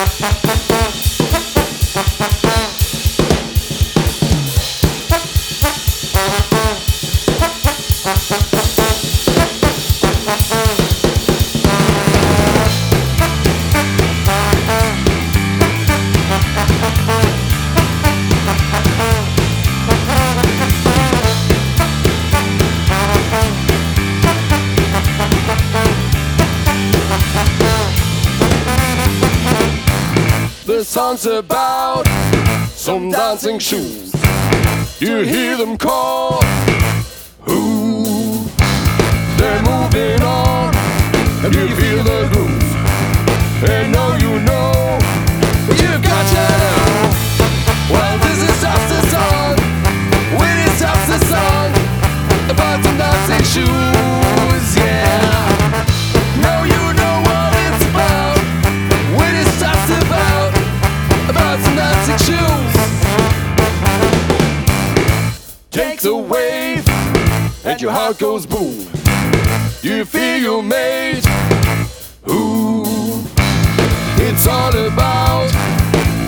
Ha ha ha. The song's about some dancing shoes. You hear them call, ooh, they're moving on, and you feel the groove. And know you know, you've got to know. Well, this is just a song, when it's just a song. About some dancing shoes, your heart goes boom. You feel you're made. Ooh, it's all about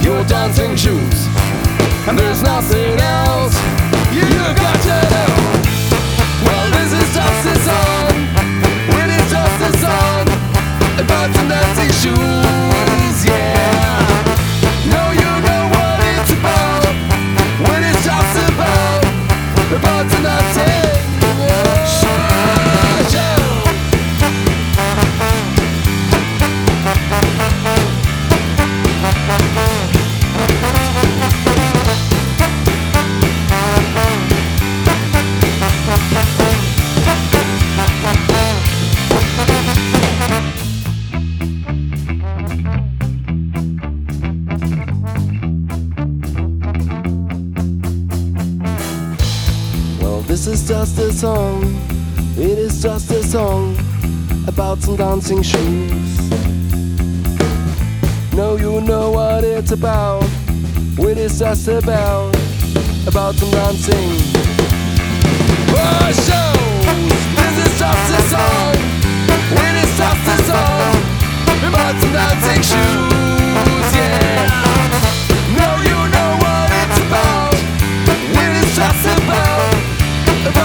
your dancing shoes, and there's nothing else This is just a song, it is just a song about some dancing shoes. No, you know what it's about, it is just about, about some dancing. Oh, shows, this is just a song, it is just a song about some dancing shoes.